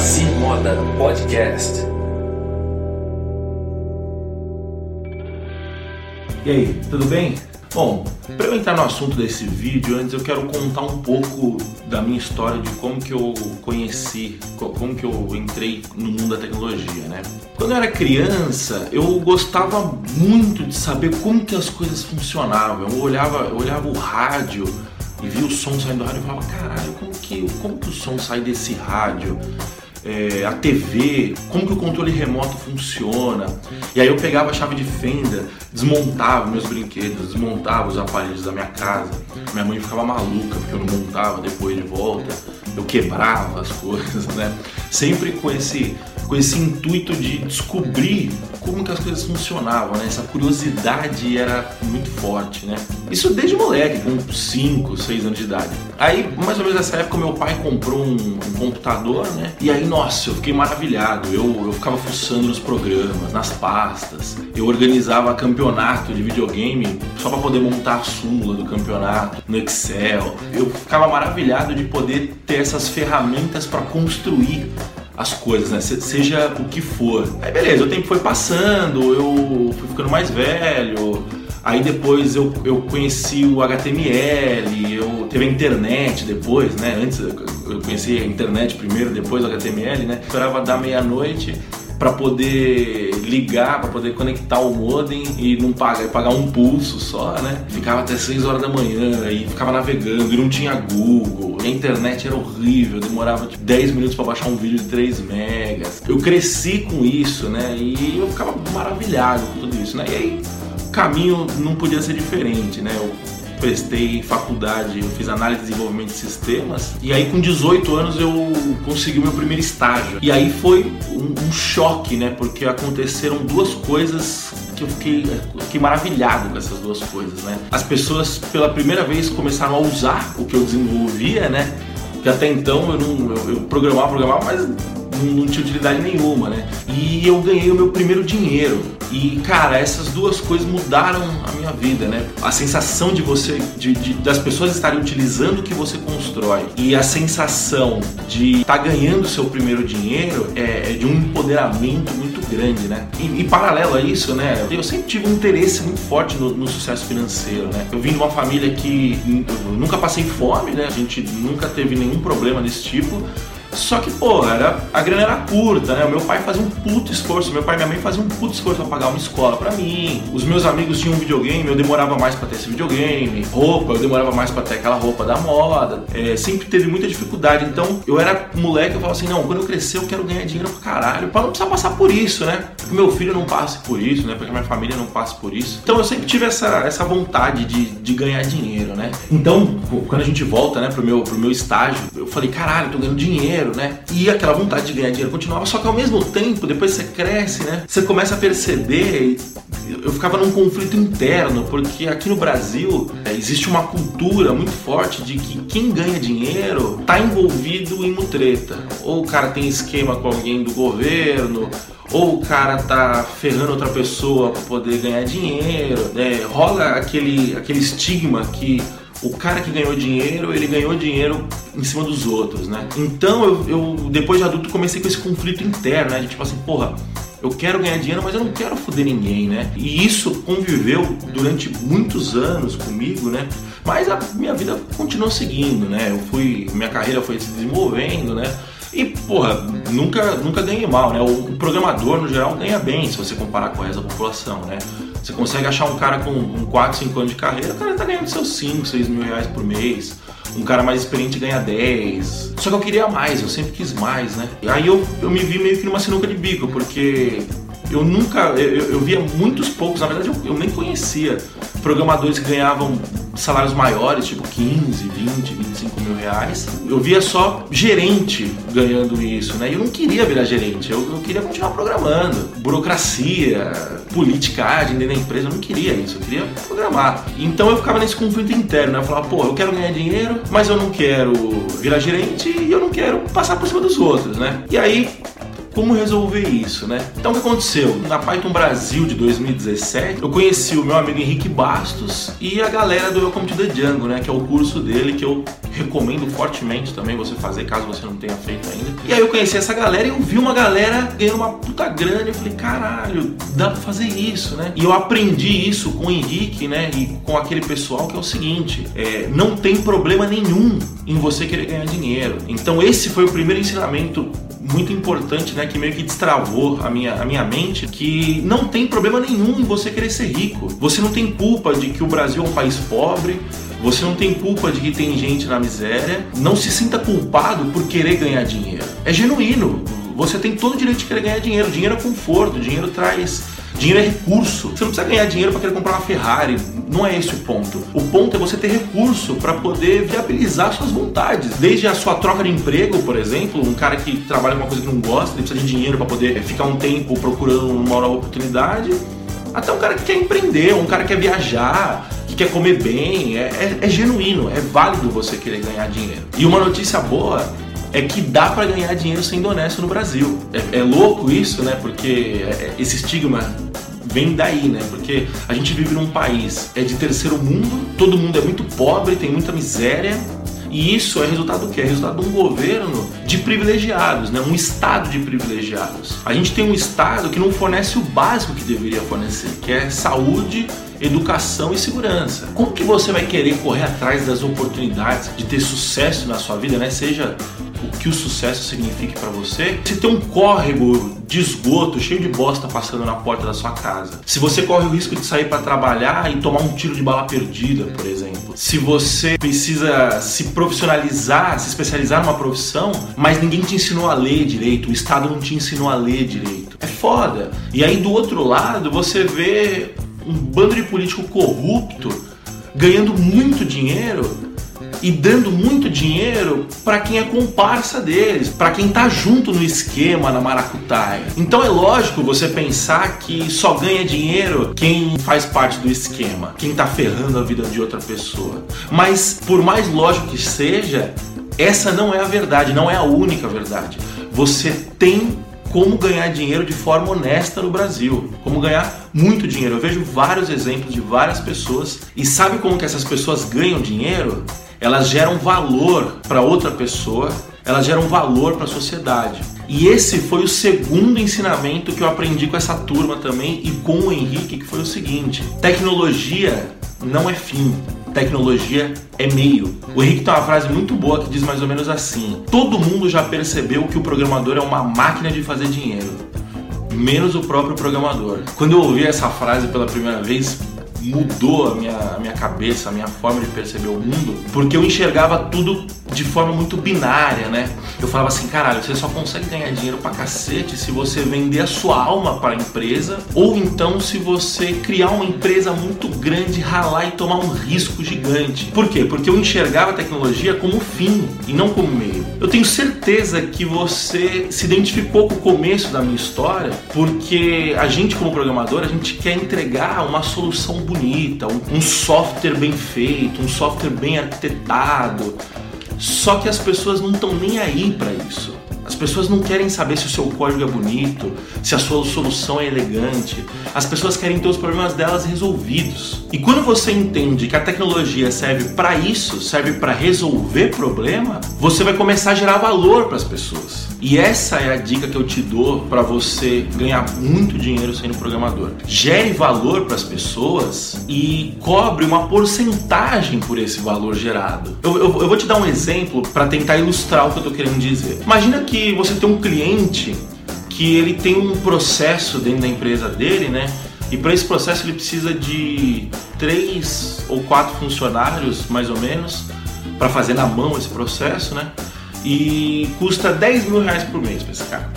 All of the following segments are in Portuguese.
Assim Moda Podcast. E aí, tudo bem? Bom, para eu entrar no assunto desse vídeo, antes eu quero contar um pouco da minha história de como que eu conheci, como que eu entrei no mundo da tecnologia, né? Quando eu era criança, eu gostava muito de saber como que as coisas funcionavam. Eu olhava, eu olhava o rádio e via o som saindo do rádio e falava, caralho, como que, como que o som sai desse rádio? É, a TV, como que o controle remoto funciona. E aí eu pegava a chave de fenda, desmontava meus brinquedos, desmontava os aparelhos da minha casa. Minha mãe ficava maluca porque eu não montava depois de volta. Eu quebrava as coisas, né? Sempre com esse com esse intuito de descobrir como que as coisas funcionavam, né? Essa curiosidade era muito forte, né? Isso desde moleque, com 5, 6 anos de idade. Aí, mais ou menos nessa época, meu pai comprou um, um computador, né? E aí, nossa, eu fiquei maravilhado. Eu, eu ficava fuçando nos programas, nas pastas. Eu organizava campeonato de videogame só para poder montar a súmula do campeonato no Excel. Eu ficava maravilhado de poder ter essas ferramentas para construir as coisas, né? Seja o que for. Aí beleza, o tempo foi passando, eu fui ficando mais velho. Aí depois eu, eu conheci o HTML, eu teve a internet depois, né? Antes eu conheci a internet primeiro, depois o HTML, né? Esperava dar meia-noite para poder ligar, para poder conectar o modem e não pagar, pagar um pulso só, né? Ficava até 6 horas da manhã e ficava navegando e não tinha Google. a internet era horrível, demorava tipo, 10 minutos para baixar um vídeo de 3 megas. Eu cresci com isso, né? E eu ficava maravilhado com tudo isso, né? E aí o caminho não podia ser diferente, né? Eu prestei faculdade, eu fiz análise de desenvolvimento de sistemas, e aí com 18 anos eu consegui o meu primeiro estágio. E aí foi um, um choque, né? Porque aconteceram duas coisas que eu fiquei, fiquei maravilhado com essas duas coisas, né? As pessoas pela primeira vez começaram a usar o que eu desenvolvia, né? Que até então eu não eu, eu programava, programava, mas não tinha utilidade nenhuma, né? E eu ganhei o meu primeiro dinheiro. E cara, essas duas coisas mudaram a minha vida, né? A sensação de você, de, de das pessoas estarem utilizando o que você constrói e a sensação de estar tá ganhando seu primeiro dinheiro é, é, de um empoderamento muito grande, né? E, e, paralelo a isso, né? Eu sempre tive um interesse muito forte no, no sucesso financeiro, né? Eu vim de uma família que nunca passei fome, né? A gente nunca teve nenhum problema desse tipo. Só que, pô, era, a grana era curta, né? O meu pai fazia um puto esforço, meu pai e minha mãe faziam um puto esforço pra pagar uma escola pra mim. Os meus amigos tinham um videogame, eu demorava mais pra ter esse videogame. Roupa, eu demorava mais pra ter aquela roupa da moda. É, sempre teve muita dificuldade. Então, eu era moleque, eu falava assim, não, quando eu crescer eu quero ganhar dinheiro pra caralho, pra não precisar passar por isso, né? Pra que meu filho não passe por isso, né? Pra que minha família não passe por isso. Então, eu sempre tive essa, essa vontade de, de ganhar dinheiro, né? Então, quando a gente volta, né, pro meu, pro meu estágio, eu falei, caralho, eu tô ganhando dinheiro dinheiro, né? E aquela vontade de ganhar dinheiro continuava, só que ao mesmo tempo, depois você cresce, né? Você começa a perceber, eu ficava num conflito interno, porque aqui no Brasil é, existe uma cultura muito forte de que quem ganha dinheiro tá envolvido em mutreta. Ou o cara tem esquema com alguém do governo, ou o cara tá ferrando outra pessoa para poder ganhar dinheiro, né? rola aquele, aquele estigma que o cara que ganhou dinheiro, ele ganhou dinheiro em cima dos outros, né? Então eu, eu depois de adulto comecei com esse conflito interno, né? De tipo assim, porra, eu quero ganhar dinheiro, mas eu não quero foder ninguém, né? E isso conviveu durante muitos anos comigo, né? Mas a minha vida continuou seguindo, né? Eu fui, minha carreira foi se desenvolvendo, né? E, porra, nunca, nunca ganhei mal, né? O programador, no geral, ganha bem se você comparar com a resto da população, né? Você consegue achar um cara com um 4, 5 anos de carreira, o cara tá ganhando seus 5, 6 mil reais por mês. Um cara mais experiente ganha 10. Só que eu queria mais, eu sempre quis mais, né? E aí eu, eu me vi meio que numa sinuca de bico, porque eu nunca. Eu, eu via muitos poucos, na verdade eu, eu nem conhecia programadores que ganhavam salários maiores, tipo 15, 20, 25 mil reais. Eu via só gerente ganhando isso, né? E eu não queria virar gerente, eu, eu queria continuar programando. Burocracia, politicagem dentro da empresa, eu não queria isso, eu queria programar. Então eu ficava nesse conflito interno, né? Eu falava, pô, eu quero ganhar dinheiro, mas eu não quero virar gerente e eu não quero passar por cima dos outros, né? E aí como resolver isso, né? Então o que aconteceu? Na Python Brasil de 2017, eu conheci o meu amigo Henrique Bastos e a galera do Welcome to the Django, né? Que é o curso dele que eu recomendo fortemente também você fazer, caso você não tenha feito ainda. E aí eu conheci essa galera e eu vi uma galera ganhando uma puta grana eu falei, caralho, dá pra fazer isso, né? E eu aprendi isso com o Henrique, né? E com aquele pessoal que é o seguinte, é, não tem problema nenhum em você querer ganhar dinheiro. Então esse foi o primeiro ensinamento muito importante, né, que meio que destravou a minha, a minha mente, que não tem problema nenhum em você querer ser rico. Você não tem culpa de que o Brasil é um país pobre, você não tem culpa de que tem gente na miséria. Não se sinta culpado por querer ganhar dinheiro. É genuíno. Você tem todo o direito de querer ganhar dinheiro. Dinheiro é conforto, dinheiro traz Dinheiro é recurso. Você não precisa ganhar dinheiro para querer comprar uma Ferrari. Não é esse o ponto. O ponto é você ter recurso para poder viabilizar suas vontades. Desde a sua troca de emprego, por exemplo, um cara que trabalha com uma coisa que não gosta, ele precisa de dinheiro para poder ficar um tempo procurando uma nova oportunidade, até um cara que quer empreender, um cara que quer viajar, que quer comer bem. É, é, é genuíno, é válido você querer ganhar dinheiro. E uma notícia boa é que dá para ganhar dinheiro sendo honesto no Brasil. É, é louco isso, né? Porque é, esse estigma vem daí, né? Porque a gente vive num país é de terceiro mundo, todo mundo é muito pobre, tem muita miséria. E isso é resultado do quê? É resultado de um governo de privilegiados, né? um estado de privilegiados. A gente tem um estado que não fornece o básico que deveria fornecer, que é saúde, educação e segurança. Como que você vai querer correr atrás das oportunidades de ter sucesso na sua vida, né? Seja o que o sucesso signifique para você. Se tem um córrego de esgoto cheio de bosta passando na porta da sua casa. Se você corre o risco de sair para trabalhar e tomar um tiro de bala perdida, por exemplo. Se você precisa se profissionalizar, se especializar numa profissão, mas ninguém te ensinou a ler direito, o Estado não te ensinou a ler direito. É foda. E aí do outro lado, você vê um bando de político corrupto ganhando muito dinheiro e dando muito dinheiro para quem é comparsa deles, para quem tá junto no esquema na maracutaia. Então é lógico você pensar que só ganha dinheiro quem faz parte do esquema, quem tá ferrando a vida de outra pessoa. Mas por mais lógico que seja, essa não é a verdade, não é a única verdade. Você tem como ganhar dinheiro de forma honesta no Brasil, como ganhar muito dinheiro. Eu vejo vários exemplos de várias pessoas e sabe como que essas pessoas ganham dinheiro? Elas geram valor para outra pessoa, elas geram valor para a sociedade. E esse foi o segundo ensinamento que eu aprendi com essa turma também e com o Henrique, que foi o seguinte: tecnologia não é fim, tecnologia é meio. O Henrique tem uma frase muito boa que diz mais ou menos assim: todo mundo já percebeu que o programador é uma máquina de fazer dinheiro, menos o próprio programador. Quando eu ouvi essa frase pela primeira vez, mudou a minha, a minha cabeça, a minha forma de perceber o mundo, porque eu enxergava tudo de forma muito binária, né? Eu falava assim, caralho, você só consegue ganhar dinheiro pra cacete se você vender a sua alma para a empresa, ou então se você criar uma empresa muito grande, ralar e tomar um risco gigante. Por quê? Porque eu enxergava a tecnologia como fim e não como meio. Eu tenho certeza que você se identificou com o começo da minha história, porque a gente como programador, a gente quer entregar uma solução bonita, um software bem feito, um software bem arquitetado. Só que as pessoas não estão nem aí para isso. As pessoas não querem saber se o seu código é bonito, se a sua solução é elegante. As pessoas querem ter os problemas delas resolvidos. E quando você entende que a tecnologia serve para isso, serve para resolver problema, você vai começar a gerar valor para as pessoas. E essa é a dica que eu te dou para você ganhar muito dinheiro sendo programador. Gere valor para as pessoas e cobre uma porcentagem por esse valor gerado. Eu, eu, eu vou te dar um exemplo para tentar ilustrar o que eu estou querendo dizer. Imagina que você tem um cliente que ele tem um processo dentro da empresa dele, né? E para esse processo ele precisa de três ou quatro funcionários, mais ou menos, para fazer na mão esse processo, né? E custa 10 mil reais por mês para esse cara.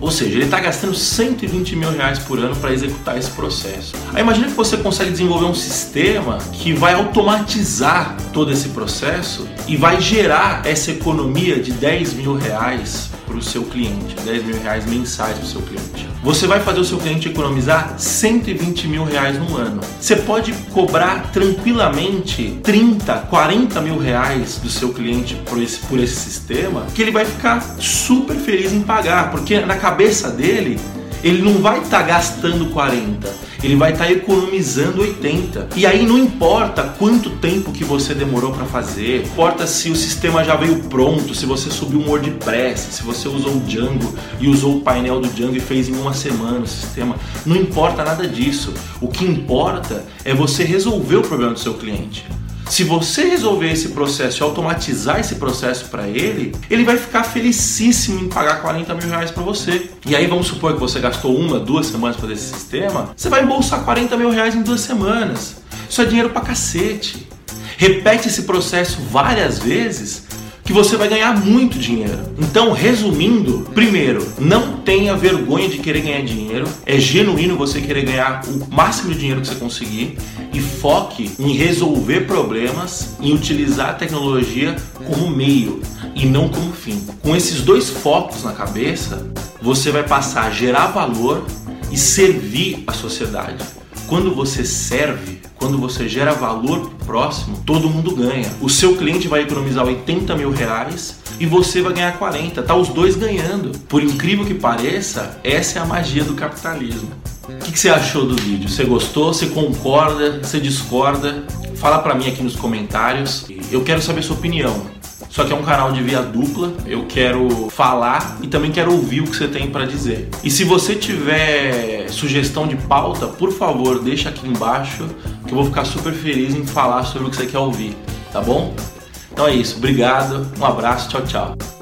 Ou seja, ele está gastando 120 mil reais por ano para executar esse processo. Aí imagina que você consegue desenvolver um sistema que vai automatizar todo esse processo e vai gerar essa economia de 10 mil reais para o seu cliente, 10 mil reais mensais para o seu cliente. Você vai fazer o seu cliente economizar 120 mil reais no ano. Você pode cobrar tranquilamente 30, 40 mil reais do seu cliente por esse, por esse sistema, que ele vai ficar super feliz em pagar, porque na cabeça dele ele não vai estar tá gastando 40, ele vai estar tá economizando 80. E aí não importa quanto tempo que você demorou para fazer, importa se o sistema já veio pronto, se você subiu um WordPress, se você usou o Django e usou o painel do Django e fez em uma semana o sistema, não importa nada disso. O que importa é você resolver o problema do seu cliente. Se você resolver esse processo e automatizar esse processo para ele, ele vai ficar felicíssimo em pagar 40 mil reais para você. E aí vamos supor que você gastou uma, duas semanas para esse sistema, você vai embolsar 40 mil reais em duas semanas. Isso é dinheiro pra cacete. Repete esse processo várias vezes que você vai ganhar muito dinheiro. Então, resumindo, primeiro, não tenha vergonha de querer ganhar dinheiro. É genuíno você querer ganhar o máximo de dinheiro que você conseguir e foque em resolver problemas, em utilizar a tecnologia como meio e não como fim. Com esses dois focos na cabeça, você vai passar a gerar valor e servir a sociedade. Quando você serve, quando você gera valor próximo, todo mundo ganha. O seu cliente vai economizar 80 mil reais e você vai ganhar 40. Tá os dois ganhando. Por incrível que pareça, essa é a magia do capitalismo. O que, que você achou do vídeo? Você gostou? Você concorda? Você discorda? Fala para mim aqui nos comentários. Eu quero saber sua opinião. Só que é um canal de via dupla. Eu quero falar e também quero ouvir o que você tem para dizer. E se você tiver sugestão de pauta, por favor, deixa aqui embaixo que eu vou ficar super feliz em falar sobre o que você quer ouvir, tá bom? Então é isso, obrigado, um abraço, tchau, tchau.